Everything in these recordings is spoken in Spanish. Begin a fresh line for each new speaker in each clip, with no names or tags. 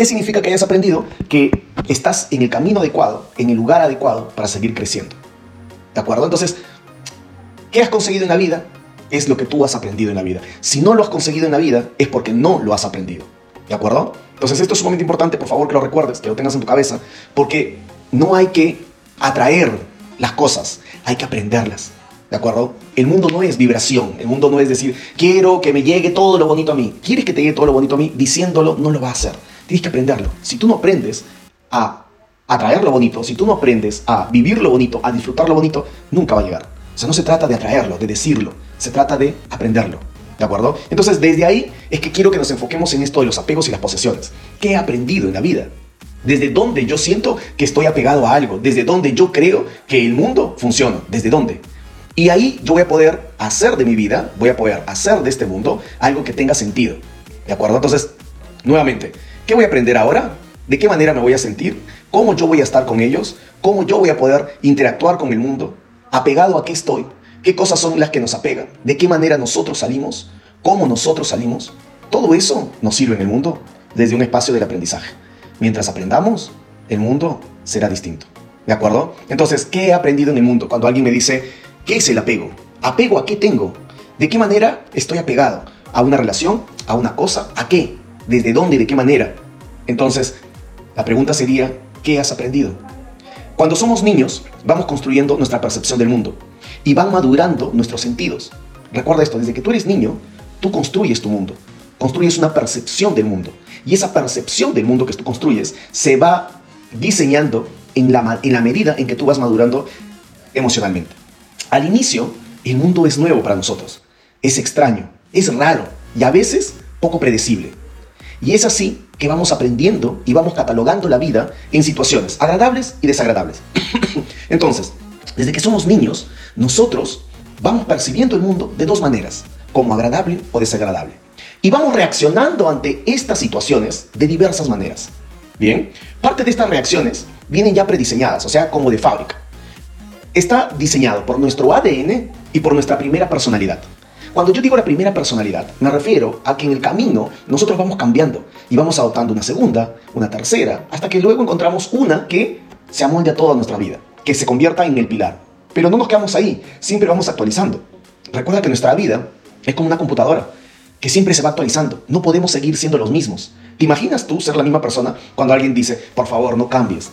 qué significa que hayas aprendido? Que estás en el camino adecuado, en el lugar adecuado para seguir creciendo. ¿De acuerdo? Entonces, ¿qué has conseguido en la vida? Es lo que tú has aprendido en la vida. Si no lo has conseguido en la vida, es porque no lo has aprendido. ¿De acuerdo? Entonces, esto es sumamente importante, por favor que lo recuerdes, que lo tengas en tu cabeza, porque no hay que atraer las cosas, hay que aprenderlas. ¿De acuerdo? El mundo no es vibración, el mundo no es decir, quiero que me llegue todo lo bonito a mí. ¿Quieres que te llegue todo lo bonito a mí? Diciéndolo no lo va a hacer. Tienes que aprenderlo. Si tú no aprendes a atraer lo bonito, si tú no aprendes a vivir lo bonito, a disfrutar lo bonito, nunca va a llegar. O sea, no se trata de atraerlo, de decirlo, se trata de aprenderlo. ¿De acuerdo? Entonces, desde ahí es que quiero que nos enfoquemos en esto de los apegos y las posesiones. ¿Qué he aprendido en la vida? Desde dónde yo siento que estoy apegado a algo, desde dónde yo creo que el mundo funciona, desde dónde. Y ahí yo voy a poder hacer de mi vida, voy a poder hacer de este mundo algo que tenga sentido. ¿De acuerdo? Entonces, nuevamente, ¿qué voy a aprender ahora? ¿De qué manera me voy a sentir? ¿Cómo yo voy a estar con ellos? ¿Cómo yo voy a poder interactuar con el mundo? ¿Apegado a qué estoy? ¿Qué cosas son las que nos apegan? ¿De qué manera nosotros salimos? ¿Cómo nosotros salimos? Todo eso nos sirve en el mundo desde un espacio del aprendizaje. Mientras aprendamos, el mundo será distinto. ¿De acuerdo? Entonces, ¿qué he aprendido en el mundo? Cuando alguien me dice, ¿Qué es el apego? ¿Apego a qué tengo? ¿De qué manera estoy apegado? ¿A una relación? ¿A una cosa? ¿A qué? ¿Desde dónde? ¿De qué manera? Entonces, la pregunta sería, ¿qué has aprendido? Cuando somos niños, vamos construyendo nuestra percepción del mundo y van madurando nuestros sentidos. Recuerda esto, desde que tú eres niño, tú construyes tu mundo, construyes una percepción del mundo y esa percepción del mundo que tú construyes se va diseñando en la, en la medida en que tú vas madurando emocionalmente. Al inicio, el mundo es nuevo para nosotros, es extraño, es raro y a veces poco predecible. Y es así que vamos aprendiendo y vamos catalogando la vida en situaciones agradables y desagradables. Entonces, desde que somos niños, nosotros vamos percibiendo el mundo de dos maneras, como agradable o desagradable. Y vamos reaccionando ante estas situaciones de diversas maneras. Bien, parte de estas reacciones vienen ya prediseñadas, o sea, como de fábrica está diseñado por nuestro ADN y por nuestra primera personalidad. Cuando yo digo la primera personalidad, me refiero a que en el camino nosotros vamos cambiando y vamos adoptando una segunda, una tercera, hasta que luego encontramos una que se amolde a toda nuestra vida, que se convierta en el pilar. Pero no nos quedamos ahí, siempre vamos actualizando. Recuerda que nuestra vida es como una computadora, que siempre se va actualizando. No podemos seguir siendo los mismos. ¿Te imaginas tú ser la misma persona cuando alguien dice, por favor, no cambies?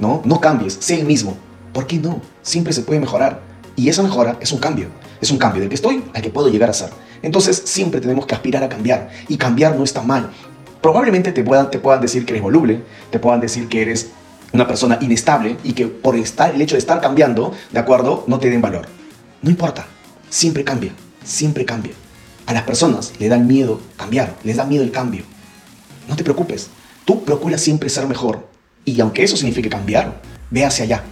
No, no cambies, sé el mismo. ¿Por qué no? Siempre se puede mejorar. Y esa mejora es un cambio. Es un cambio del que estoy al que puedo llegar a ser. Entonces siempre tenemos que aspirar a cambiar. Y cambiar no está mal. Probablemente te puedan, te puedan decir que eres voluble, te puedan decir que eres una persona inestable y que por estar, el hecho de estar cambiando, ¿de acuerdo? No te den valor. No importa. Siempre cambia. Siempre cambia. A las personas le dan miedo cambiar, les da miedo el cambio. No te preocupes. Tú procura siempre ser mejor. Y aunque eso signifique cambiar, ve hacia allá.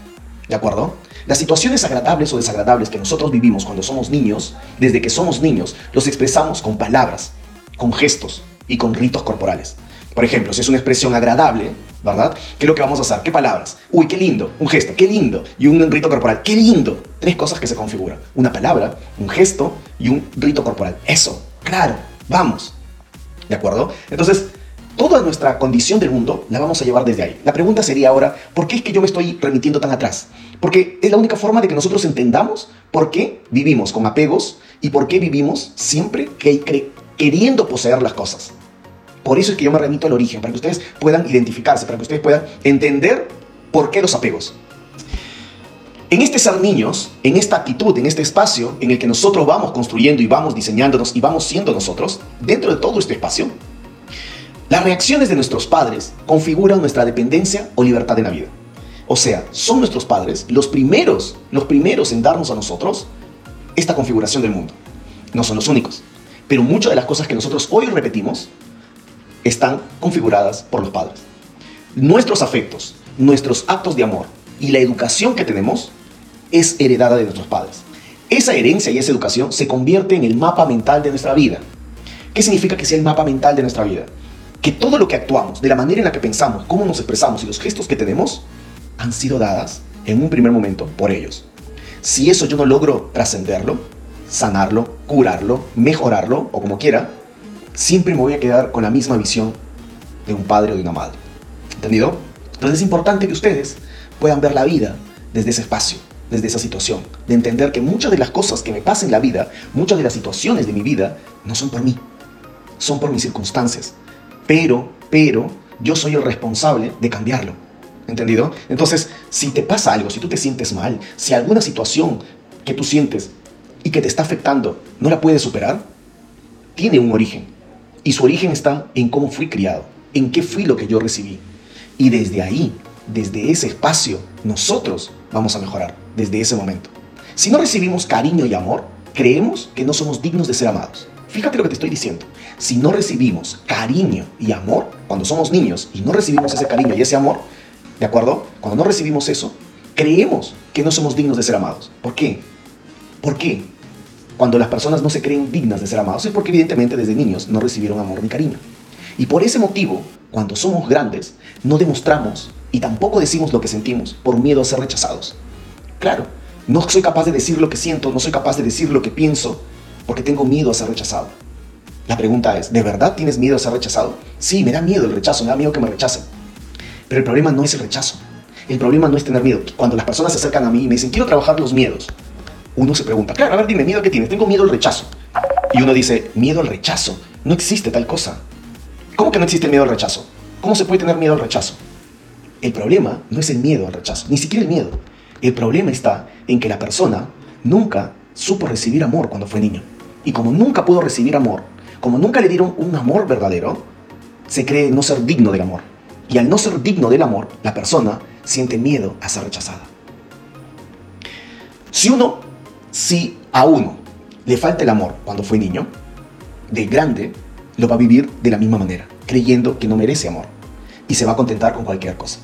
¿De acuerdo? Las situaciones agradables o desagradables que nosotros vivimos cuando somos niños, desde que somos niños, los expresamos con palabras, con gestos y con ritos corporales. Por ejemplo, si es una expresión agradable, ¿verdad? ¿Qué es lo que vamos a hacer? ¿Qué palabras? Uy, qué lindo, un gesto, qué lindo, y un rito corporal, qué lindo. Tres cosas que se configuran. Una palabra, un gesto y un rito corporal. Eso, claro, vamos. ¿De acuerdo? Entonces, toda nuestra condición del mundo la vamos a llevar desde ahí. La pregunta sería ahora, ¿por qué es que yo me estoy remitiendo tan atrás? Porque es la única forma de que nosotros entendamos por qué vivimos con apegos y por qué vivimos siempre queriendo poseer las cosas. Por eso es que yo me remito al origen, para que ustedes puedan identificarse, para que ustedes puedan entender por qué los apegos. En este ser niños, en esta actitud, en este espacio en el que nosotros vamos construyendo y vamos diseñándonos y vamos siendo nosotros, dentro de todo este espacio, las reacciones de nuestros padres configuran nuestra dependencia o libertad en la vida. O sea, son nuestros padres los primeros, los primeros en darnos a nosotros esta configuración del mundo. No son los únicos, pero muchas de las cosas que nosotros hoy repetimos están configuradas por los padres. Nuestros afectos, nuestros actos de amor y la educación que tenemos es heredada de nuestros padres. Esa herencia y esa educación se convierte en el mapa mental de nuestra vida. ¿Qué significa que sea el mapa mental de nuestra vida? que todo lo que actuamos, de la manera en la que pensamos, cómo nos expresamos y los gestos que tenemos, han sido dadas en un primer momento por ellos. Si eso yo no logro trascenderlo, sanarlo, curarlo, mejorarlo o como quiera, siempre me voy a quedar con la misma visión de un padre o de una madre. ¿Entendido? Entonces es importante que ustedes puedan ver la vida desde ese espacio, desde esa situación, de entender que muchas de las cosas que me pasan en la vida, muchas de las situaciones de mi vida, no son por mí, son por mis circunstancias. Pero, pero, yo soy el responsable de cambiarlo. ¿Entendido? Entonces, si te pasa algo, si tú te sientes mal, si alguna situación que tú sientes y que te está afectando no la puedes superar, tiene un origen. Y su origen está en cómo fui criado, en qué fui lo que yo recibí. Y desde ahí, desde ese espacio, nosotros vamos a mejorar, desde ese momento. Si no recibimos cariño y amor, creemos que no somos dignos de ser amados. Fíjate lo que te estoy diciendo. Si no recibimos cariño y amor, cuando somos niños y no recibimos ese cariño y ese amor, ¿de acuerdo? Cuando no recibimos eso, creemos que no somos dignos de ser amados. ¿Por qué? ¿Por qué? Cuando las personas no se creen dignas de ser amados es porque evidentemente desde niños no recibieron amor ni cariño. Y por ese motivo, cuando somos grandes, no demostramos y tampoco decimos lo que sentimos por miedo a ser rechazados. Claro, no soy capaz de decir lo que siento, no soy capaz de decir lo que pienso porque tengo miedo a ser rechazado. La pregunta es, ¿de verdad tienes miedo a ser rechazado? Sí, me da miedo el rechazo, me da miedo que me rechacen. Pero el problema no es el rechazo. El problema no es tener miedo. Cuando las personas se acercan a mí y me dicen, quiero trabajar los miedos, uno se pregunta, claro, a ver, dime, ¿miedo que tienes? Tengo miedo al rechazo. Y uno dice, miedo al rechazo. No existe tal cosa. ¿Cómo que no existe miedo al rechazo? ¿Cómo se puede tener miedo al rechazo? El problema no es el miedo al rechazo, ni siquiera el miedo. El problema está en que la persona nunca supo recibir amor cuando fue niño. Y como nunca pudo recibir amor, como nunca le dieron un amor verdadero, se cree no ser digno del amor. Y al no ser digno del amor, la persona siente miedo a ser rechazada. Si uno si a uno le falta el amor cuando fue niño, de grande lo va a vivir de la misma manera, creyendo que no merece amor y se va a contentar con cualquier cosa.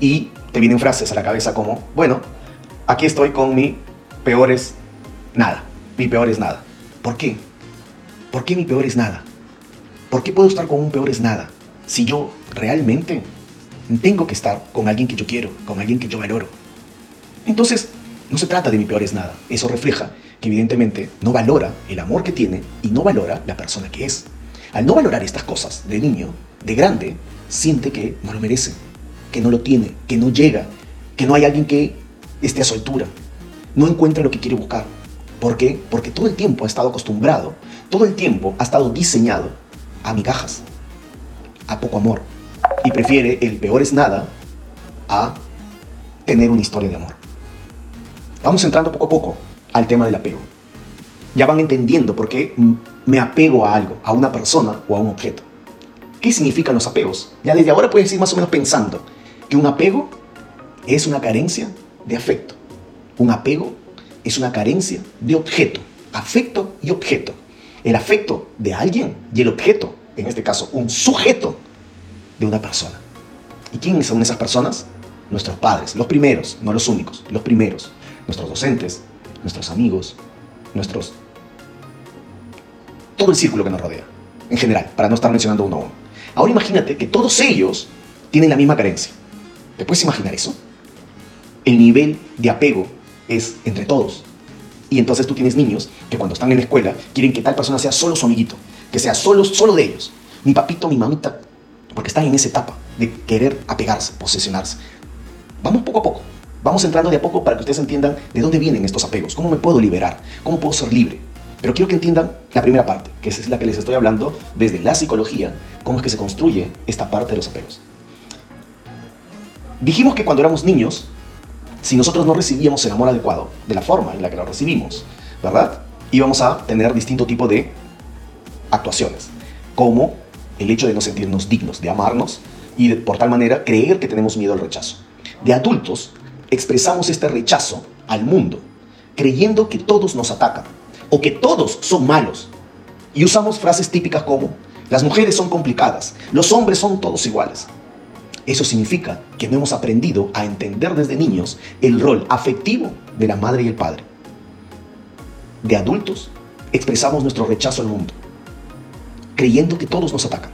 Y te vienen frases a la cabeza como, bueno, aquí estoy con mi peor es nada, mi peor es nada. ¿Por qué? ¿Por qué mi peor es nada? ¿Por qué puedo estar con un peor es nada si yo realmente tengo que estar con alguien que yo quiero, con alguien que yo valoro? Entonces, no se trata de mi peor es nada. Eso refleja que evidentemente no valora el amor que tiene y no valora la persona que es. Al no valorar estas cosas de niño, de grande, siente que no lo merece, que no lo tiene, que no llega, que no hay alguien que esté a su altura. No encuentra lo que quiere buscar. ¿Por qué? Porque todo el tiempo ha estado acostumbrado, todo el tiempo ha estado diseñado a migajas, a poco amor. Y prefiere el peor es nada a tener una historia de amor. Vamos entrando poco a poco al tema del apego. Ya van entendiendo por qué me apego a algo, a una persona o a un objeto. ¿Qué significan los apegos? Ya desde ahora puedes ir más o menos pensando que un apego es una carencia de afecto. Un apego es una carencia de objeto. Afecto y objeto. El afecto de alguien y el objeto, en este caso un sujeto de una persona. ¿Y quiénes son esas personas? Nuestros padres, los primeros, no los únicos, los primeros nuestros docentes, nuestros amigos, nuestros... todo el círculo que nos rodea, en general, para no estar mencionando uno a uno. Ahora imagínate que todos ellos tienen la misma carencia. ¿Te puedes imaginar eso? El nivel de apego es entre todos. Y entonces tú tienes niños que cuando están en la escuela quieren que tal persona sea solo su amiguito, que sea solo, solo de ellos. Mi papito, mi mamita, porque están en esa etapa de querer apegarse, posesionarse. Vamos poco a poco. Vamos entrando de a poco para que ustedes entiendan de dónde vienen estos apegos, cómo me puedo liberar, cómo puedo ser libre. Pero quiero que entiendan la primera parte, que es la que les estoy hablando desde la psicología, cómo es que se construye esta parte de los apegos. Dijimos que cuando éramos niños, si nosotros no recibíamos el amor adecuado, de la forma en la que lo recibimos, ¿verdad? Íbamos a tener distinto tipo de actuaciones, como el hecho de no sentirnos dignos, de amarnos y de, por tal manera creer que tenemos miedo al rechazo. De adultos, expresamos este rechazo al mundo, creyendo que todos nos atacan o que todos son malos. Y usamos frases típicas como, las mujeres son complicadas, los hombres son todos iguales. Eso significa que no hemos aprendido a entender desde niños el rol afectivo de la madre y el padre. De adultos, expresamos nuestro rechazo al mundo, creyendo que todos nos atacan.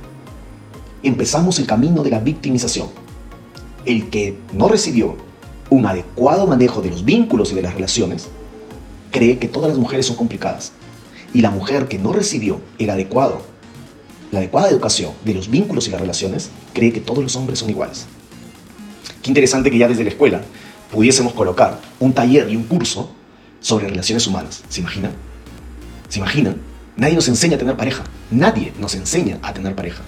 Empezamos el camino de la victimización. El que no recibió un adecuado manejo de los vínculos y de las relaciones, cree que todas las mujeres son complicadas. Y la mujer que no recibió el adecuado la adecuada educación de los vínculos y las relaciones, cree que todos los hombres son iguales. Qué interesante que ya desde la escuela pudiésemos colocar un taller y un curso sobre relaciones humanas. ¿Se imaginan? ¿Se imaginan? Nadie nos enseña a tener pareja. Nadie nos enseña a tener pareja.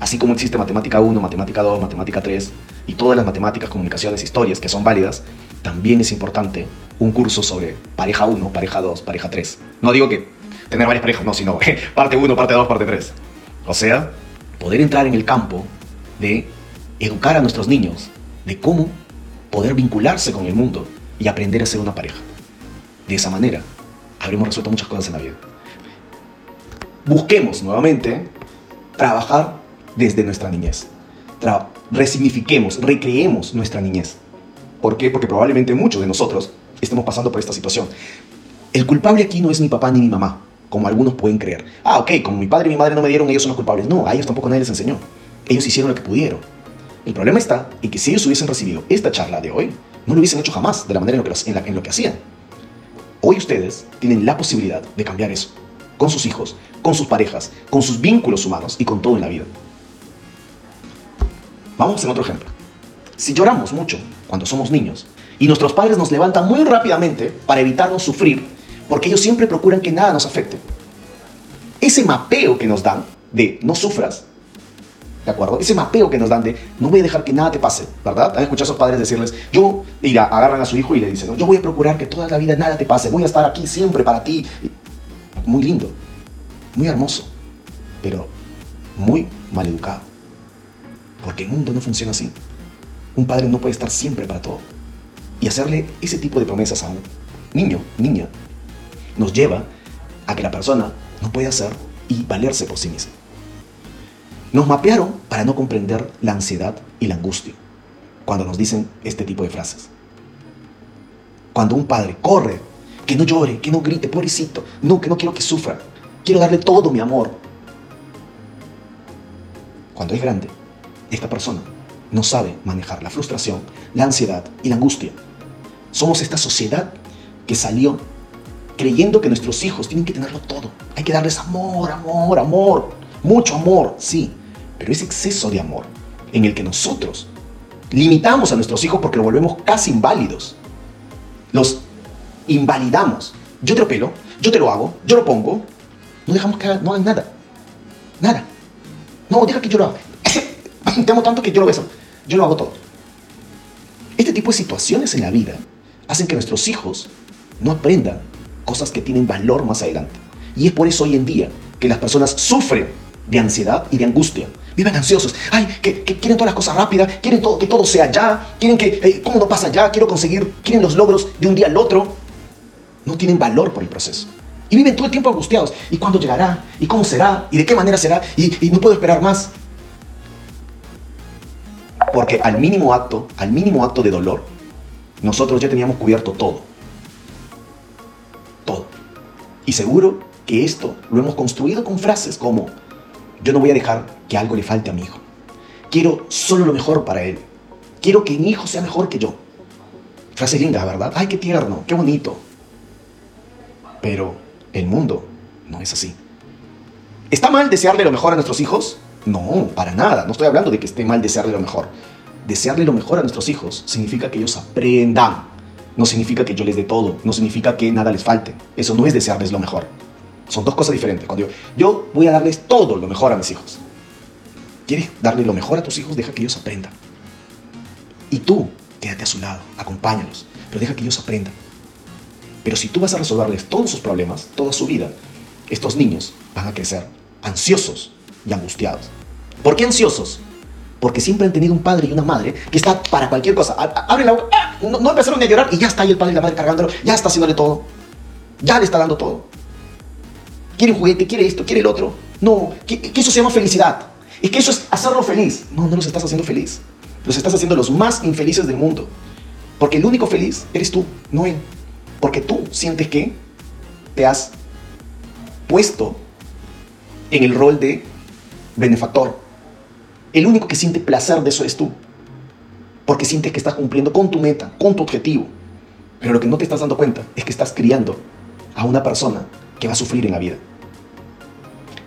Así como existe matemática 1, matemática 2, matemática 3 y todas las matemáticas, comunicaciones, historias que son válidas, también es importante un curso sobre pareja 1, pareja 2, pareja 3. No digo que tener varias parejas, no, sino parte 1, parte 2, parte 3. O sea, poder entrar en el campo de educar a nuestros niños de cómo poder vincularse con el mundo y aprender a ser una pareja. De esa manera, habremos resuelto muchas cosas en la vida. Busquemos nuevamente trabajar desde nuestra niñez. resignifiquemos, recreemos nuestra niñez. ¿Por qué? Porque probablemente muchos de nosotros estemos pasando por esta situación. El culpable aquí no es mi papá ni mi mamá, como algunos pueden creer. Ah, ok, como mi padre y mi madre no me dieron, ellos son los culpables. No, a ellos tampoco nadie les enseñó. Ellos hicieron lo que pudieron. El problema está en que si ellos hubiesen recibido esta charla de hoy, no lo hubiesen hecho jamás de la manera en lo que, en lo que hacían. Hoy ustedes tienen la posibilidad de cambiar eso, con sus hijos, con sus parejas, con sus vínculos humanos y con todo en la vida. Vamos hacer otro ejemplo. Si lloramos mucho cuando somos niños y nuestros padres nos levantan muy rápidamente para evitarnos sufrir, porque ellos siempre procuran que nada nos afecte, ese mapeo que nos dan de no sufras, ¿De acuerdo? Ese mapeo que nos dan de no voy a dejar que nada te pase, ¿verdad? Han escuchado a sus padres decirles, yo, y agarran a su hijo y le dicen, yo voy a procurar que toda la vida nada te pase, voy a estar aquí siempre para ti. Muy lindo, muy hermoso, pero muy mal educado. Porque el mundo no funciona así. Un padre no puede estar siempre para todo. Y hacerle ese tipo de promesas a un niño, niña, nos lleva a que la persona no puede hacer y valerse por sí misma. Nos mapearon para no comprender la ansiedad y la angustia cuando nos dicen este tipo de frases. Cuando un padre corre, que no llore, que no grite, pobrecito, no, que no quiero que sufra, quiero darle todo mi amor. Cuando es grande, esta persona no sabe manejar la frustración, la ansiedad y la angustia. Somos esta sociedad que salió creyendo que nuestros hijos tienen que tenerlo todo. Hay que darles amor, amor, amor, mucho amor, sí, pero ese exceso de amor en el que nosotros limitamos a nuestros hijos porque lo volvemos casi inválidos. Los invalidamos. Yo te lo pelo, yo te lo hago, yo lo pongo. No dejamos que no hagan nada. Nada. No, deja que yo lo haga. te amo tanto que yo lo beso. Yo lo hago todo. Este tipo de situaciones en la vida hacen que nuestros hijos no aprendan cosas que tienen valor más adelante. Y es por eso hoy en día que las personas sufren de ansiedad y de angustia. Viven ansiosos. Ay, que, quieren todas las cosas rápidas, quieren todo, que todo sea ya, quieren que, eh, ¿cómo no pasa ya? Quiero conseguir, quieren los logros de un día al otro. No tienen valor por el proceso. Y viven todo el tiempo angustiados. ¿Y cuándo llegará? ¿Y cómo será? ¿Y de qué manera será? Y, no puedo esperar más. Porque al mínimo acto, al mínimo acto de dolor, nosotros ya teníamos cubierto todo. Todo. Y seguro que esto lo hemos construido con frases como, yo no voy a dejar que algo le falte a mi hijo. Quiero solo lo mejor para él. Quiero que mi hijo sea mejor que yo. Frase linda, ¿verdad? Ay, qué tierno, qué bonito. Pero el mundo no es así. ¿Está mal desearle lo mejor a nuestros hijos? No, para nada. No estoy hablando de que esté mal desearle lo mejor. Desearle lo mejor a nuestros hijos significa que ellos aprendan. No significa que yo les dé todo. No significa que nada les falte. Eso no es desearles lo mejor. Son dos cosas diferentes. Cuando yo, yo voy a darles todo lo mejor a mis hijos. ¿Quieres darle lo mejor a tus hijos? Deja que ellos aprendan. Y tú, quédate a su lado, acompáñalos, pero deja que ellos aprendan. Pero si tú vas a resolverles todos sus problemas, toda su vida, estos niños van a crecer ansiosos y angustiados. ¿Por qué ansiosos? Porque siempre han tenido un padre y una madre que está para cualquier cosa. Abre la boca, ¡ah! no, no empezaron a llorar y ya está ahí el padre y la madre cargándolo, ya está haciéndole todo. Ya le está dando todo quiere un juguete, quiere esto, quiere el otro. No, que, eso se llama felicidad. Y que eso es hacerlo feliz. No, no los estás haciendo feliz. Los estás haciendo los más infelices del mundo. Porque el único feliz eres tú, no él. Porque tú sientes que te has puesto en el rol de benefactor. El único que siente placer de eso es tú. Porque sientes que estás cumpliendo con tu meta, con tu objetivo. Pero lo que no te estás dando cuenta es que estás criando a una persona que va a sufrir en la vida.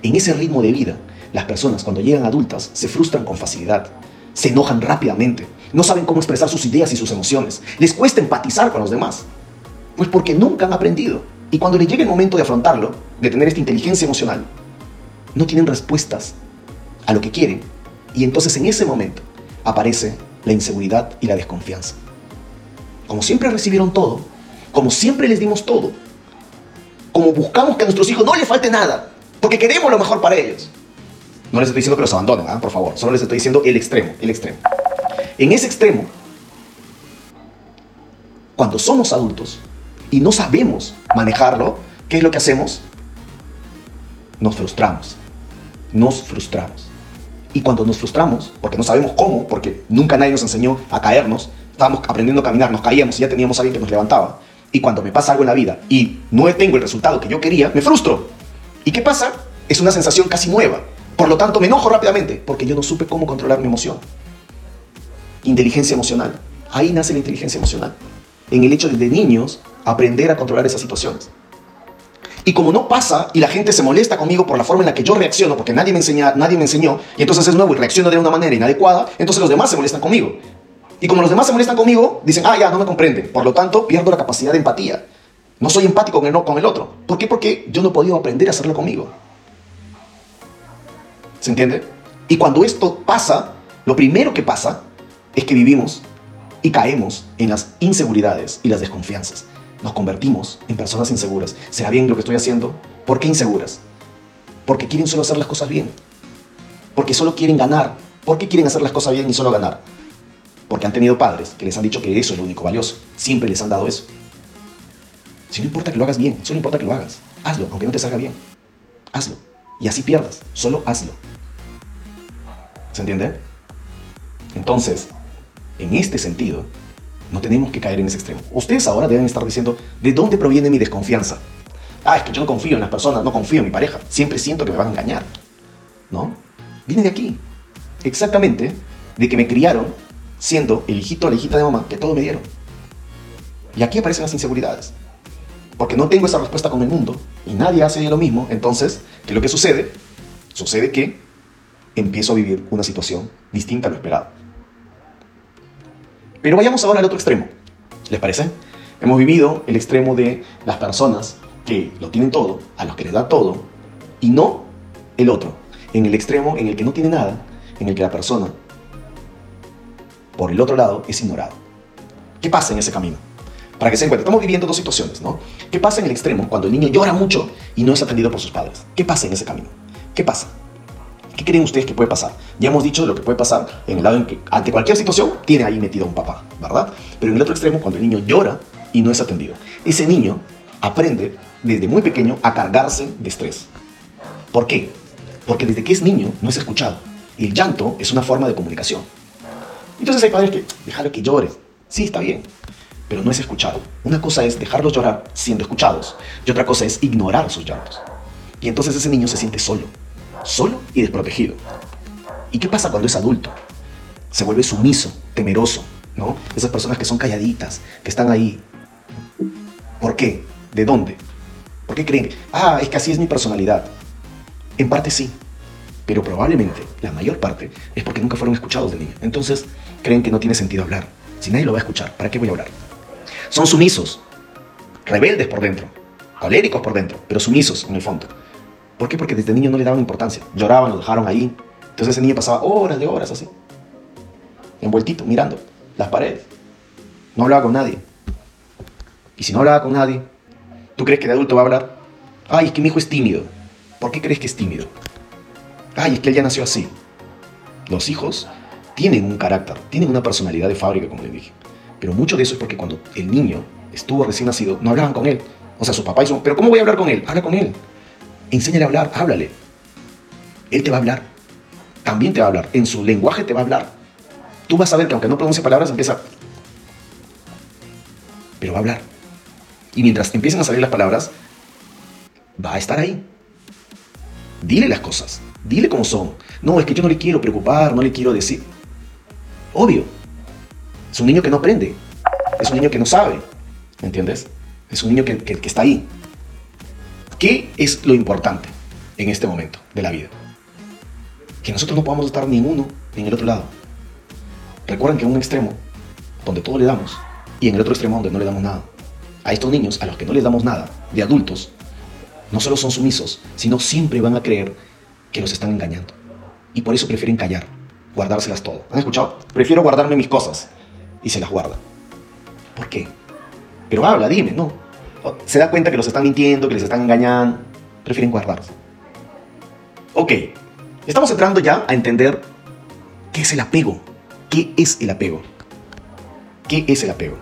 En ese ritmo de vida, las personas cuando llegan adultas se frustran con facilidad, se enojan rápidamente, no saben cómo expresar sus ideas y sus emociones, les cuesta empatizar con los demás, pues porque nunca han aprendido. Y cuando les llega el momento de afrontarlo, de tener esta inteligencia emocional, no tienen respuestas a lo que quieren. Y entonces en ese momento aparece la inseguridad y la desconfianza. Como siempre recibieron todo, como siempre les dimos todo, como buscamos que a nuestros hijos no les falte nada, porque queremos lo mejor para ellos. No les estoy diciendo que los abandonen, ¿ah? por favor, solo les estoy diciendo el extremo, el extremo. En ese extremo, cuando somos adultos y no sabemos manejarlo, ¿qué es lo que hacemos? Nos frustramos. Nos frustramos. Y cuando nos frustramos, porque no sabemos cómo, porque nunca nadie nos enseñó a caernos, estábamos aprendiendo a caminar, nos caíamos y ya teníamos a alguien que nos levantaba. Y cuando me pasa algo en la vida y no tengo el resultado que yo quería, me frustro. ¿Y qué pasa? Es una sensación casi nueva. Por lo tanto, me enojo rápidamente porque yo no supe cómo controlar mi emoción. Inteligencia emocional. Ahí nace la inteligencia emocional. En el hecho de, niños aprender a controlar esas situaciones. Y como no pasa y la gente se molesta conmigo por la forma en la que yo reacciono, porque nadie me, enseña, nadie me enseñó, y entonces es nuevo y reacciono de una manera inadecuada, entonces los demás se molestan conmigo. Y como los demás se molestan conmigo, dicen, ah, ya, no me comprenden. Por lo tanto, pierdo la capacidad de empatía. No soy empático con el, con el otro. ¿Por qué? Porque yo no he podido aprender a hacerlo conmigo. ¿Se entiende? Y cuando esto pasa, lo primero que pasa es que vivimos y caemos en las inseguridades y las desconfianzas. Nos convertimos en personas inseguras. ¿Será bien lo que estoy haciendo? ¿Por qué inseguras? Porque quieren solo hacer las cosas bien. Porque solo quieren ganar. ¿Por qué quieren hacer las cosas bien y solo ganar? Porque han tenido padres que les han dicho que eso es lo único valioso. Siempre les han dado eso. Si no importa que lo hagas bien, solo importa que lo hagas. Hazlo, aunque no te salga bien. Hazlo. Y así pierdas. Solo hazlo. ¿Se entiende? Entonces, en este sentido, no tenemos que caer en ese extremo. Ustedes ahora deben estar diciendo, ¿de dónde proviene mi desconfianza? Ah, es que yo no confío en las personas, no confío en mi pareja. Siempre siento que me van a engañar. ¿No? Viene de aquí. Exactamente de que me criaron siendo el hijito la hijita de mamá que todo me dieron. Y aquí aparecen las inseguridades. Porque no tengo esa respuesta con el mundo y nadie hace lo mismo, entonces, ¿qué es lo que sucede? Sucede que empiezo a vivir una situación distinta a lo esperado. Pero vayamos ahora al otro extremo. ¿Les parece? Hemos vivido el extremo de las personas que lo tienen todo, a los que les da todo, y no el otro. En el extremo en el que no tiene nada, en el que la persona, por el otro lado, es ignorado. ¿Qué pasa en ese camino? Para que se encuentre, estamos viviendo dos situaciones, ¿no? ¿Qué pasa en el extremo cuando el niño llora mucho y no es atendido por sus padres? ¿Qué pasa en ese camino? ¿Qué pasa? ¿Qué creen ustedes que puede pasar? Ya hemos dicho lo que puede pasar en el lado en que ante cualquier situación tiene ahí metido un papá, ¿verdad? Pero en el otro extremo, cuando el niño llora y no es atendido, ese niño aprende desde muy pequeño a cargarse de estrés. ¿Por qué? Porque desde que es niño no es escuchado. Y el llanto es una forma de comunicación. Entonces hay padres que, déjalo que llore. Sí, está bien. Pero no es escuchado. Una cosa es dejarlos llorar siendo escuchados. Y otra cosa es ignorar sus llantos. Y entonces ese niño se siente solo solo y desprotegido. ¿Y qué pasa cuando es adulto? Se vuelve sumiso, temeroso, ¿no? Esas personas que son calladitas, que están ahí. ¿Por qué? ¿De dónde? ¿Por qué creen? Ah, es que así es mi personalidad. En parte sí, pero probablemente la mayor parte es porque nunca fueron escuchados de niño. Entonces creen que no tiene sentido hablar. Si nadie lo va a escuchar, ¿para qué voy a hablar? Son sumisos, rebeldes por dentro, coléricos por dentro, pero sumisos en el fondo. ¿Por qué? Porque desde niño no le daban importancia. Lloraban, lo dejaron ahí. Entonces ese niño pasaba horas de horas así. Envueltito, mirando las paredes. No hablaba con nadie. Y si no hablaba con nadie, ¿tú crees que de adulto va a hablar? Ay, es que mi hijo es tímido. ¿Por qué crees que es tímido? Ay, es que él ya nació así. Los hijos tienen un carácter, tienen una personalidad de fábrica, como les dije. Pero mucho de eso es porque cuando el niño estuvo recién nacido, no hablaban con él. O sea, su papá hizo, pero ¿cómo voy a hablar con él? Habla con él. Enséñale a hablar, háblale. Él te va a hablar. También te va a hablar. En su lenguaje te va a hablar. Tú vas a ver que aunque no pronuncie palabras, empieza. Pero va a hablar. Y mientras empiecen a salir las palabras, va a estar ahí. Dile las cosas. Dile cómo son. No, es que yo no le quiero preocupar, no le quiero decir. Obvio. Es un niño que no aprende. Es un niño que no sabe. ¿Me entiendes? Es un niño que, que está ahí. ¿Qué es lo importante en este momento de la vida? que nosotros no podamos estar ni en uno ni en el otro lado. Recuerden que en un extremo, donde todo le damos, y en el otro extremo donde no le damos nada. A estos niños, a los que no les damos nada, de adultos, no solo son sumisos, sino siempre van a creer que los están engañando. Y por eso prefieren callar, guardárselas todo. ¿Han escuchado? Prefiero guardarme mis cosas. Y se las guarda. ¿Por qué? Pero habla, dime, ¿no? Se da cuenta que los están mintiendo, que les están engañando. Prefieren guardarse. Ok, estamos entrando ya a entender qué es el apego. ¿Qué es el apego? ¿Qué es el apego?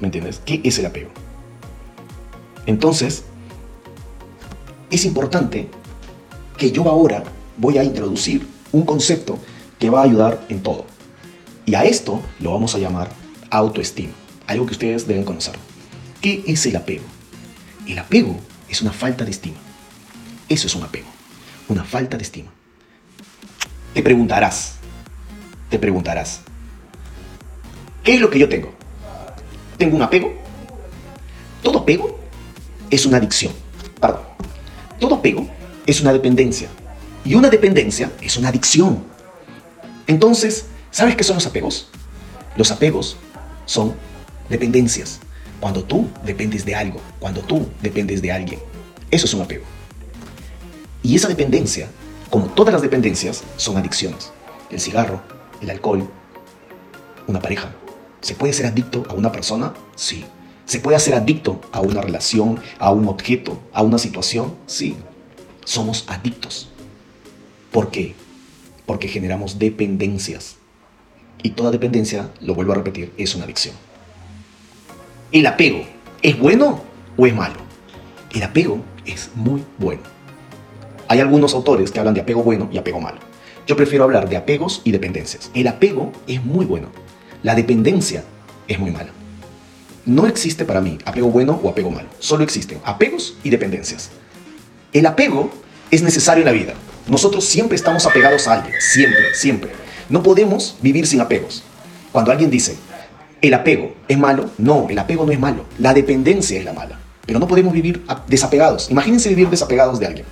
¿Me entiendes? ¿Qué es el apego? Entonces, es importante que yo ahora voy a introducir un concepto que va a ayudar en todo. Y a esto lo vamos a llamar autoestima, algo que ustedes deben conocer. ¿Qué es el apego? El apego es una falta de estima. Eso es un apego, una falta de estima. Te preguntarás, te preguntarás, ¿qué es lo que yo tengo? ¿Tengo un apego? Todo apego es una adicción. Perdón. Todo apego es una dependencia. Y una dependencia es una adicción. Entonces, ¿sabes qué son los apegos? Los apegos son dependencias. Cuando tú dependes de algo, cuando tú dependes de alguien. Eso es un apego. Y esa dependencia, como todas las dependencias, son adicciones. El cigarro, el alcohol, una pareja. ¿Se puede ser adicto a una persona? Sí. ¿Se puede hacer adicto a una relación, a un objeto, a una situación? Sí. Somos adictos. ¿Por qué? Porque generamos dependencias. Y toda dependencia, lo vuelvo a repetir, es una adicción. ¿El apego es bueno o es malo? El apego es muy bueno. Hay algunos autores que hablan de apego bueno y apego malo. Yo prefiero hablar de apegos y dependencias. El apego es muy bueno. La dependencia es muy mala. No existe para mí apego bueno o apego malo. Solo existen apegos y dependencias. El apego es necesario en la vida. Nosotros siempre estamos apegados a alguien. Siempre, siempre. No podemos vivir sin apegos. Cuando alguien dice, ¿el apego es malo? No, el apego no es malo. La dependencia es la mala. Pero no podemos vivir desapegados. Imagínense vivir desapegados de alguien.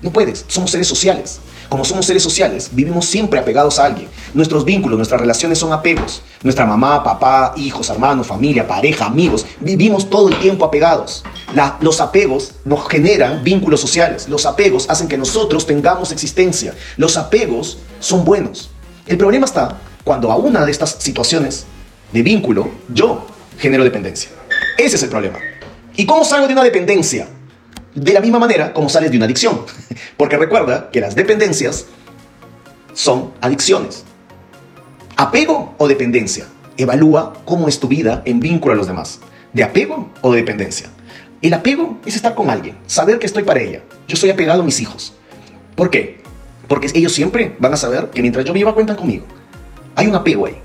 No puedes, somos seres sociales. Como somos seres sociales, vivimos siempre apegados a alguien. Nuestros vínculos, nuestras relaciones son apegos. Nuestra mamá, papá, hijos, hermanos, familia, pareja, amigos, vivimos todo el tiempo apegados. los apegos nos generan vínculos sociales. Los apegos hacen que nosotros tengamos existencia. Los apegos son buenos. El problema está cuando a una de estas situaciones de vínculo yo genero dependencia. Ese es el problema. ¿Y cómo salgo de una dependencia? De la misma manera como sales de una adicción. Porque recuerda que las dependencias son adicciones. ¿Apego o dependencia? Evalúa cómo es tu vida en vínculo a los demás. ¿De apego o de dependencia? El apego es estar con alguien, saber que estoy para ella. Yo soy apegado a mis hijos. ¿Por qué? Porque ellos siempre van a saber que mientras yo viva cuentan conmigo. Hay un apego ahí,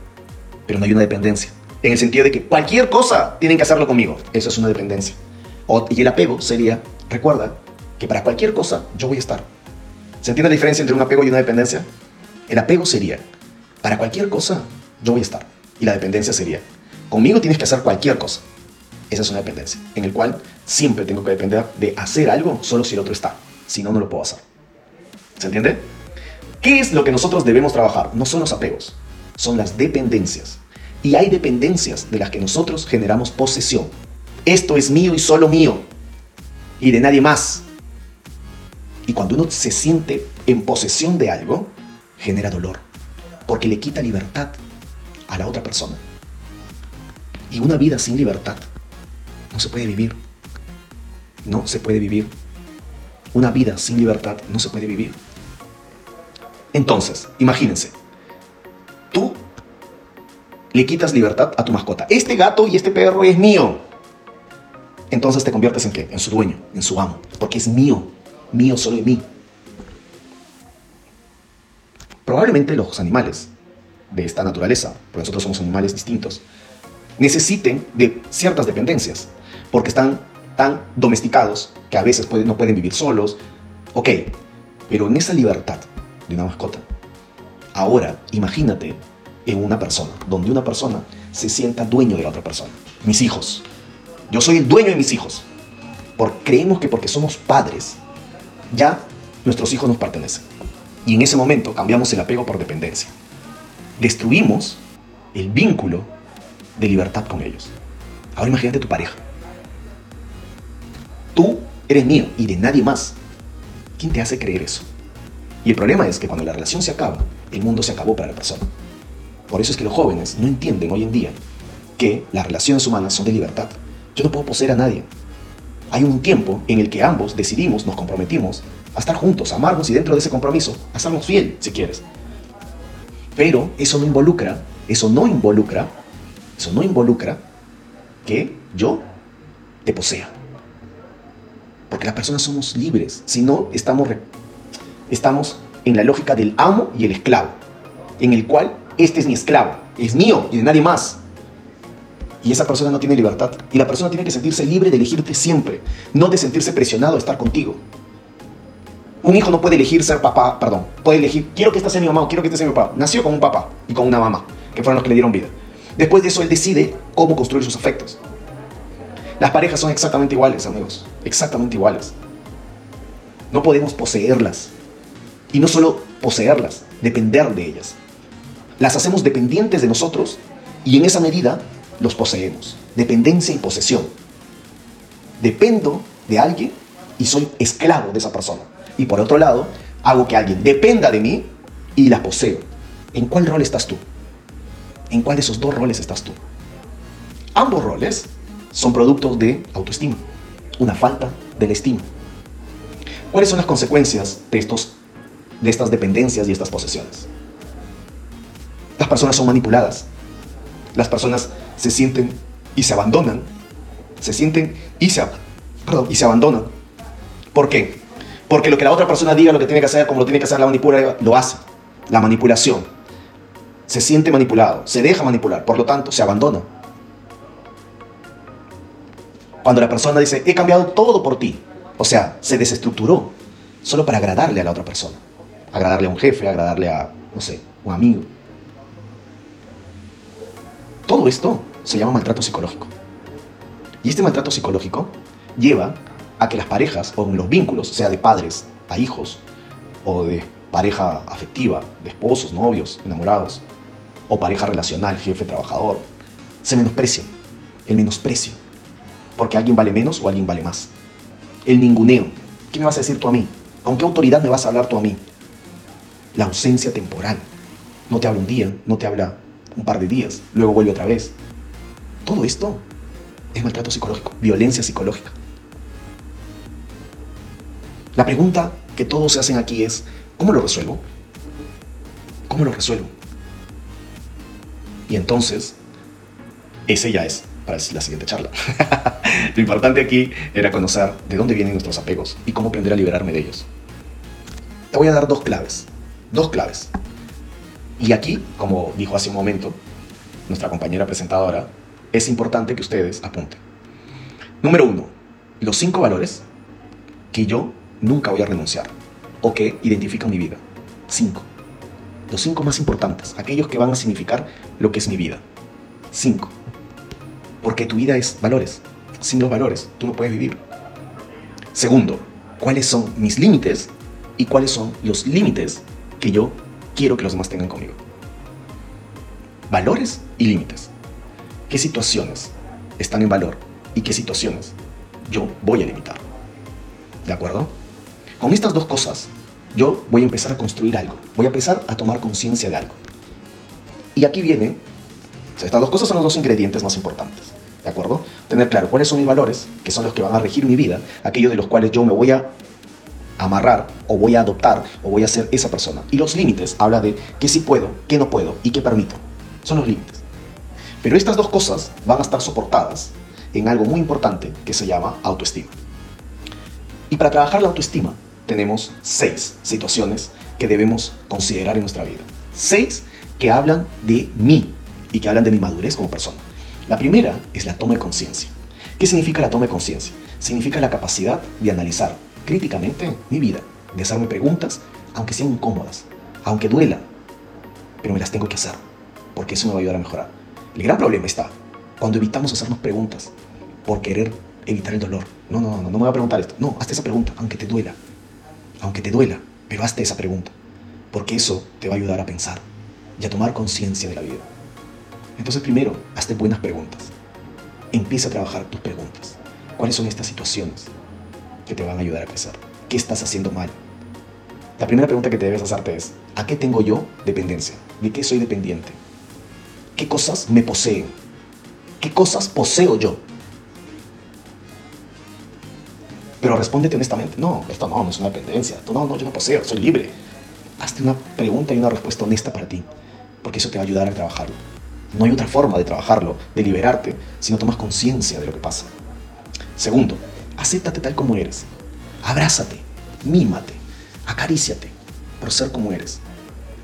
pero no hay una dependencia. En el sentido de que cualquier cosa tienen que hacerlo conmigo. Eso es una dependencia. y el apego sería Recuerda que para cualquier cosa yo voy a estar. ¿Se entiende la diferencia entre un apego y una dependencia? El apego sería, para cualquier cosa yo voy a estar. Y la dependencia sería, conmigo tienes que hacer cualquier cosa. Esa es una dependencia, en el cual siempre tengo que depender de hacer algo solo si el otro está. Si no, no lo puedo hacer. ¿Se entiende? ¿Qué es lo que nosotros debemos trabajar? No son los apegos, son las dependencias. Y hay dependencias de las que nosotros generamos posesión. Esto es mío y solo mío y de nadie más. Y cuando uno se siente en posesión de algo, genera dolor, porque le quita libertad a la otra persona. Y una vida sin libertad no se puede vivir. No se puede vivir. Una vida sin libertad no se puede vivir. Entonces, imagínense, tú le quitas libertad a tu mascota. Este gato y este perro es mío entonces te conviertes en qué? En su dueño, en su amo, porque es mío, mío solo y mí. Probablemente los animales de esta naturaleza, porque nosotros somos animales distintos, necesiten de ciertas dependencias, porque están tan domesticados que a veces no pueden vivir solos. Ok, pero en esa libertad de una mascota, ahora imagínate en una persona, donde una persona se sienta dueño de la otra persona. Mis hijos, yo soy el dueño de mis hijos. Por, creemos que porque somos padres, ya nuestros hijos nos pertenecen. Y en ese momento cambiamos el apego por dependencia. Destruimos el vínculo de libertad con ellos. Ahora imagínate tu pareja. Tú eres mío y de nadie más. ¿Quién te hace creer eso? Y el problema es que cuando la relación se acaba, el mundo se acabó para la persona. Por eso es que los jóvenes no entienden hoy en día que las relaciones humanas son de libertad. Yo no puedo poseer a nadie. Hay un tiempo en el que ambos decidimos, nos comprometimos a estar juntos, a amarnos y dentro de ese compromiso, a estarnos fiel, si quieres. Pero eso no involucra, eso no involucra, eso no involucra que yo te posea. Porque las personas somos libres, si no estamos, estamos en la lógica del amo y el esclavo, en el cual este es mi esclavo, es mío y de nadie más. Y esa persona no tiene libertad. Y la persona tiene que sentirse libre de elegirte siempre, no de sentirse presionado a estar contigo. Un hijo no puede elegir ser papá, perdón, puede elegir, quiero que esta sea mi mamá o quiero que este sea mi papá. Nació con un papá y con una mamá, que fueron los que le dieron vida. Después de eso, él decide cómo construir sus afectos. Las parejas son exactamente iguales, amigos, exactamente iguales. No podemos poseerlas. Y no solo poseerlas, depender de ellas. Las hacemos dependientes de nosotros y en esa medida los poseemos. Dependencia y posesión. Dependo de alguien y soy esclavo de esa persona. Y por otro lado, hago que alguien dependa de mí y la poseo. ¿En cuál rol estás tú? ¿En cuál de esos dos roles estás tú? Ambos roles son productos de autoestima, una falta de la estima. ¿Cuáles son las consecuencias de, estos, de estas dependencias y estas posesiones? Las personas son manipuladas. Las personas se sienten y se abandonan. Se sienten y se, y se abandonan. ¿Por qué? Porque lo que la otra persona diga, lo que tiene que hacer, como lo tiene que hacer la manipuladora, lo hace. La manipulación. Se siente manipulado, se deja manipular, por lo tanto, se abandona. Cuando la persona dice, he cambiado todo por ti, o sea, se desestructuró solo para agradarle a la otra persona. Agradarle a un jefe, agradarle a, no sé, un amigo. Todo esto se llama maltrato psicológico. Y este maltrato psicológico lleva a que las parejas o los vínculos, sea de padres a hijos, o de pareja afectiva, de esposos, novios, enamorados, o pareja relacional, jefe, trabajador, se menosprecien. El menosprecio. Porque alguien vale menos o alguien vale más. El ninguneo. ¿Qué me vas a decir tú a mí? ¿Con qué autoridad me vas a hablar tú a mí? La ausencia temporal. No te habla un día, no te habla un par de días, luego vuelve otra vez. Todo esto es maltrato psicológico, violencia psicológica. La pregunta que todos se hacen aquí es, ¿cómo lo resuelvo? ¿Cómo lo resuelvo? Y entonces, ese ya es para la siguiente charla. lo importante aquí era conocer de dónde vienen nuestros apegos y cómo aprender a liberarme de ellos. Te voy a dar dos claves, dos claves. Y aquí, como dijo hace un momento nuestra compañera presentadora, es importante que ustedes apunten. Número uno, los cinco valores que yo nunca voy a renunciar o que identifican mi vida. Cinco. Los cinco más importantes, aquellos que van a significar lo que es mi vida. Cinco. Porque tu vida es valores. Sin los valores, tú no puedes vivir. Segundo, cuáles son mis límites y cuáles son los límites que yo quiero que los demás tengan conmigo. Valores y límites. ¿Qué situaciones están en valor y qué situaciones yo voy a limitar? ¿De acuerdo? Con estas dos cosas, yo voy a empezar a construir algo. Voy a empezar a tomar conciencia de algo. Y aquí viene, estas dos cosas son los dos ingredientes más importantes. ¿De acuerdo? Tener claro cuáles son mis valores, que son los que van a regir mi vida, aquellos de los cuales yo me voy a amarrar o voy a adoptar o voy a ser esa persona. Y los límites habla de qué sí puedo, qué no puedo y qué permito. Son los límites. Pero estas dos cosas van a estar soportadas en algo muy importante que se llama autoestima. Y para trabajar la autoestima tenemos seis situaciones que debemos considerar en nuestra vida. Seis que hablan de mí y que hablan de mi madurez como persona. La primera es la toma de conciencia. ¿Qué significa la toma de conciencia? Significa la capacidad de analizar críticamente mi vida, de hacerme preguntas, aunque sean incómodas, aunque duelan, pero me las tengo que hacer, porque eso me va a ayudar a mejorar. El gran problema está cuando evitamos hacernos preguntas por querer evitar el dolor. No, no, no, no me voy a preguntar esto. No, hazte esa pregunta, aunque te duela. Aunque te duela, pero hazte esa pregunta. Porque eso te va a ayudar a pensar y a tomar conciencia de la vida. Entonces primero, hazte buenas preguntas. Empieza a trabajar tus preguntas. ¿Cuáles son estas situaciones que te van a ayudar a crecer? ¿Qué estás haciendo mal? La primera pregunta que te debes hacerte es, ¿a qué tengo yo dependencia? ¿De qué soy dependiente? ¿Qué cosas me poseen? ¿Qué cosas poseo yo? Pero respóndete honestamente, no, esto no, es una dependencia, tú no, no, yo no poseo, soy libre. Hazte una pregunta y una respuesta honesta para ti, porque eso te va a ayudar a trabajarlo. No hay otra forma de trabajarlo, de liberarte, si no tomas conciencia de lo que pasa. Segundo, acéptate tal como eres. Abrázate, mímate, acaríciate por ser como eres.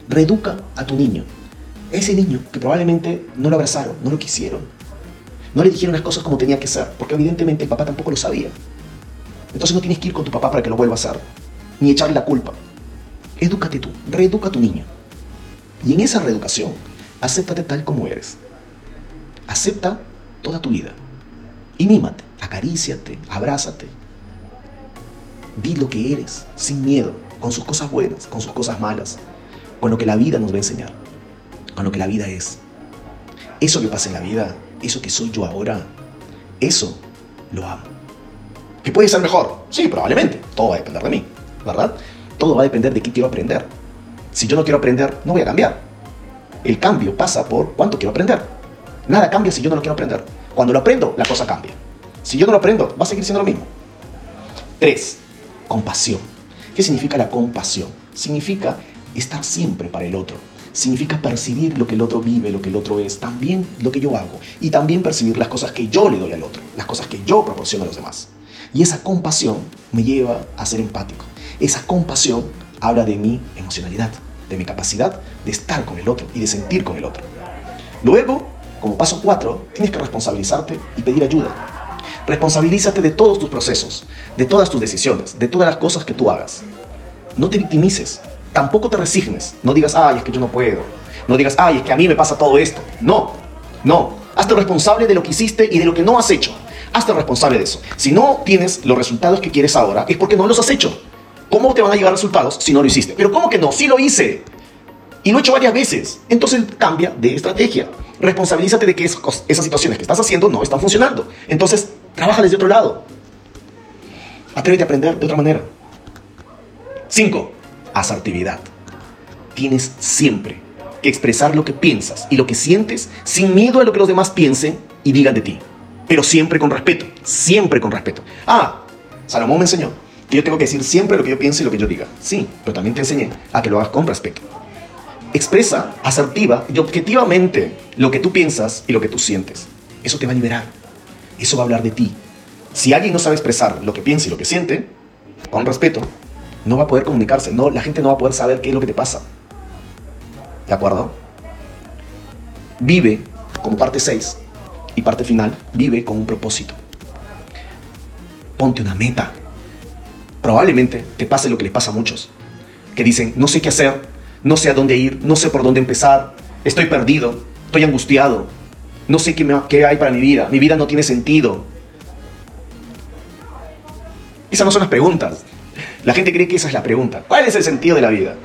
Reeduca a tu niño. Ese niño que probablemente no lo abrazaron, no lo quisieron. No le dijeron las cosas como tenía que ser, porque evidentemente el papá tampoco lo sabía. Entonces no tienes que ir con tu papá para que lo vuelva a hacer, ni echarle la culpa. Edúcate tú, reeduca a tu niño. Y en esa reeducación, acéptate tal como eres. Acepta toda tu vida. Y mímate, acaríciate, abrázate. Di lo que eres, sin miedo, con sus cosas buenas, con sus cosas malas, con lo que la vida nos va a enseñar, con lo que la vida es. Eso que pasa en la vida, eso que soy yo ahora, eso lo amo. ¿Que puede ser mejor? Sí, probablemente. Todo va a depender de mí, ¿verdad? Todo va a depender de qué quiero aprender. Si yo no quiero aprender, no voy a cambiar. El cambio pasa por cuánto quiero aprender. Nada cambia si yo no lo quiero aprender. Cuando lo aprendo, la cosa cambia. Si yo no lo aprendo, va a seguir siendo lo mismo. 3. Compasión. ¿Qué significa la compasión? Significa estar siempre para el otro. Significa percibir lo que el otro vive, lo que el otro es, también lo que yo hago. Y también percibir las cosas que yo le doy al otro, las cosas que yo proporciono a los demás. Y esa compasión me lleva a ser empático. Esa compasión habla de mi emocionalidad, de mi capacidad de estar con el otro y de sentir con el otro. Luego, como paso 4, tienes que responsabilizarte y pedir ayuda. Responsabilízate de todos tus procesos, de todas tus decisiones, de todas las cosas que tú hagas. No te victimices, tampoco te resignes. No digas, ay, es que yo no puedo. No digas, ay, es que a mí me pasa todo esto. No, no. Hazte responsable de lo que hiciste y de lo que no has hecho. Hazte responsable de eso. Si no tienes los resultados que quieres ahora, es porque no los has hecho. ¿Cómo te van a llegar resultados si no lo hiciste? Pero ¿cómo que no? Sí lo hice. Y lo he hecho varias veces. Entonces cambia de estrategia. Responsabilízate de que esas situaciones que estás haciendo no están funcionando. Entonces, trabaja desde otro lado. Atrévete a aprender de otra manera. 5. Asertividad. Tienes siempre que expresar lo que piensas y lo que sientes sin miedo a lo que los demás piensen y digan de ti pero siempre con respeto, siempre con respeto. Ah, Salomón me enseñó que yo tengo que decir siempre lo que yo pienso y lo que yo diga. Sí, pero también te enseñé a que lo hagas con respeto. Expresa asertiva y objetivamente lo que tú piensas y lo que tú sientes. Eso te va a liberar. Eso va a hablar de ti. Si alguien no sabe expresar lo que piensa y lo que siente, con respeto, no va a poder comunicarse. No, la gente no va a poder saber qué es lo que te pasa. ¿De acuerdo? Vive como parte 6 y parte final, vive con un propósito. Ponte una meta. Probablemente te pase lo que le pasa a muchos, que dicen, no sé qué hacer, no sé a dónde ir, no sé por dónde empezar, estoy perdido, estoy angustiado, no sé qué, qué hay para mi vida, mi vida no tiene sentido. Esas no son las preguntas. La gente cree que esa es la pregunta. ¿Cuál es el sentido de la vida?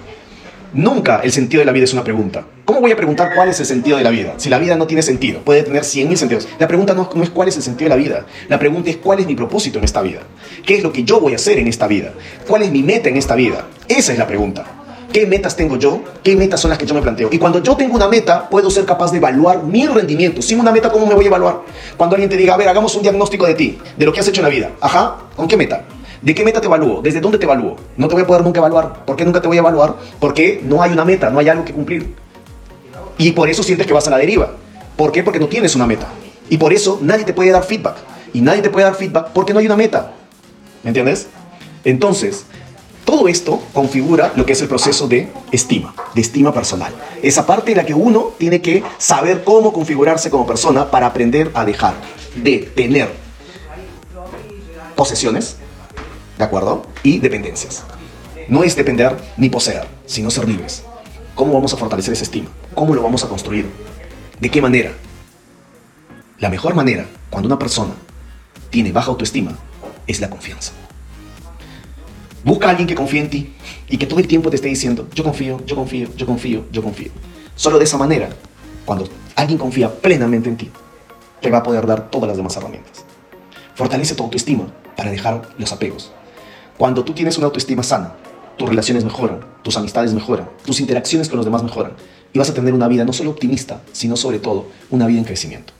Nunca el sentido de la vida es una pregunta. ¿Cómo voy a preguntar cuál es el sentido de la vida? Si la vida no tiene sentido, puede tener 100.000 sentidos. La pregunta no, es cuál es el sentido de la vida. La pregunta es cuál es mi propósito en esta vida. ¿Qué es lo que yo voy a hacer en esta vida? ¿Cuál es mi meta en esta vida? Esa es la pregunta. ¿Qué metas tengo yo? ¿Qué metas son las que yo me planteo? Y cuando yo tengo una meta, puedo ser capaz de evaluar mi rendimiento. Sin una meta, ¿cómo me voy a evaluar? Cuando alguien te diga, a ver, hagamos un diagnóstico de ti, de lo que has hecho en la vida. Ajá, ¿con qué meta? ¿De qué meta te evalúo? ¿Desde dónde te evalúo? No te voy a poder nunca evaluar. ¿Por qué nunca te voy a evaluar? Porque no hay una meta, no hay algo que cumplir. Y por eso sientes que vas a la deriva. ¿Por qué? Porque no tienes una meta. Y por eso nadie te puede dar feedback. Y nadie te puede dar feedback porque no hay una meta. ¿Me entiendes? Entonces, todo esto configura lo que es el proceso de estima, de estima personal. Esa parte en la que uno tiene que saber cómo configurarse como persona para aprender a dejar de tener posesiones, ¿De acuerdo? Y dependencias. No es depender ni poseer, sino ser libres. ¿Cómo vamos a fortalecer esa estima? ¿Cómo lo vamos a construir? ¿De qué manera? La mejor manera, cuando una persona tiene baja autoestima es la confianza. Busca a alguien que confíe en ti y que todo el tiempo te esté diciendo, yo confío, yo confío, yo confío, yo confío. Solo de esa manera, cuando alguien confía plenamente en ti, te va a poder dar todas las demás herramientas. Fortalece tu autoestima para dejar los apegos. Cuando tú tienes una autoestima sana, tus relaciones mejoran, tus amistades mejoran, tus interacciones con los demás mejoran y vas a tener una vida no solo optimista, sino sobre todo una vida en crecimiento.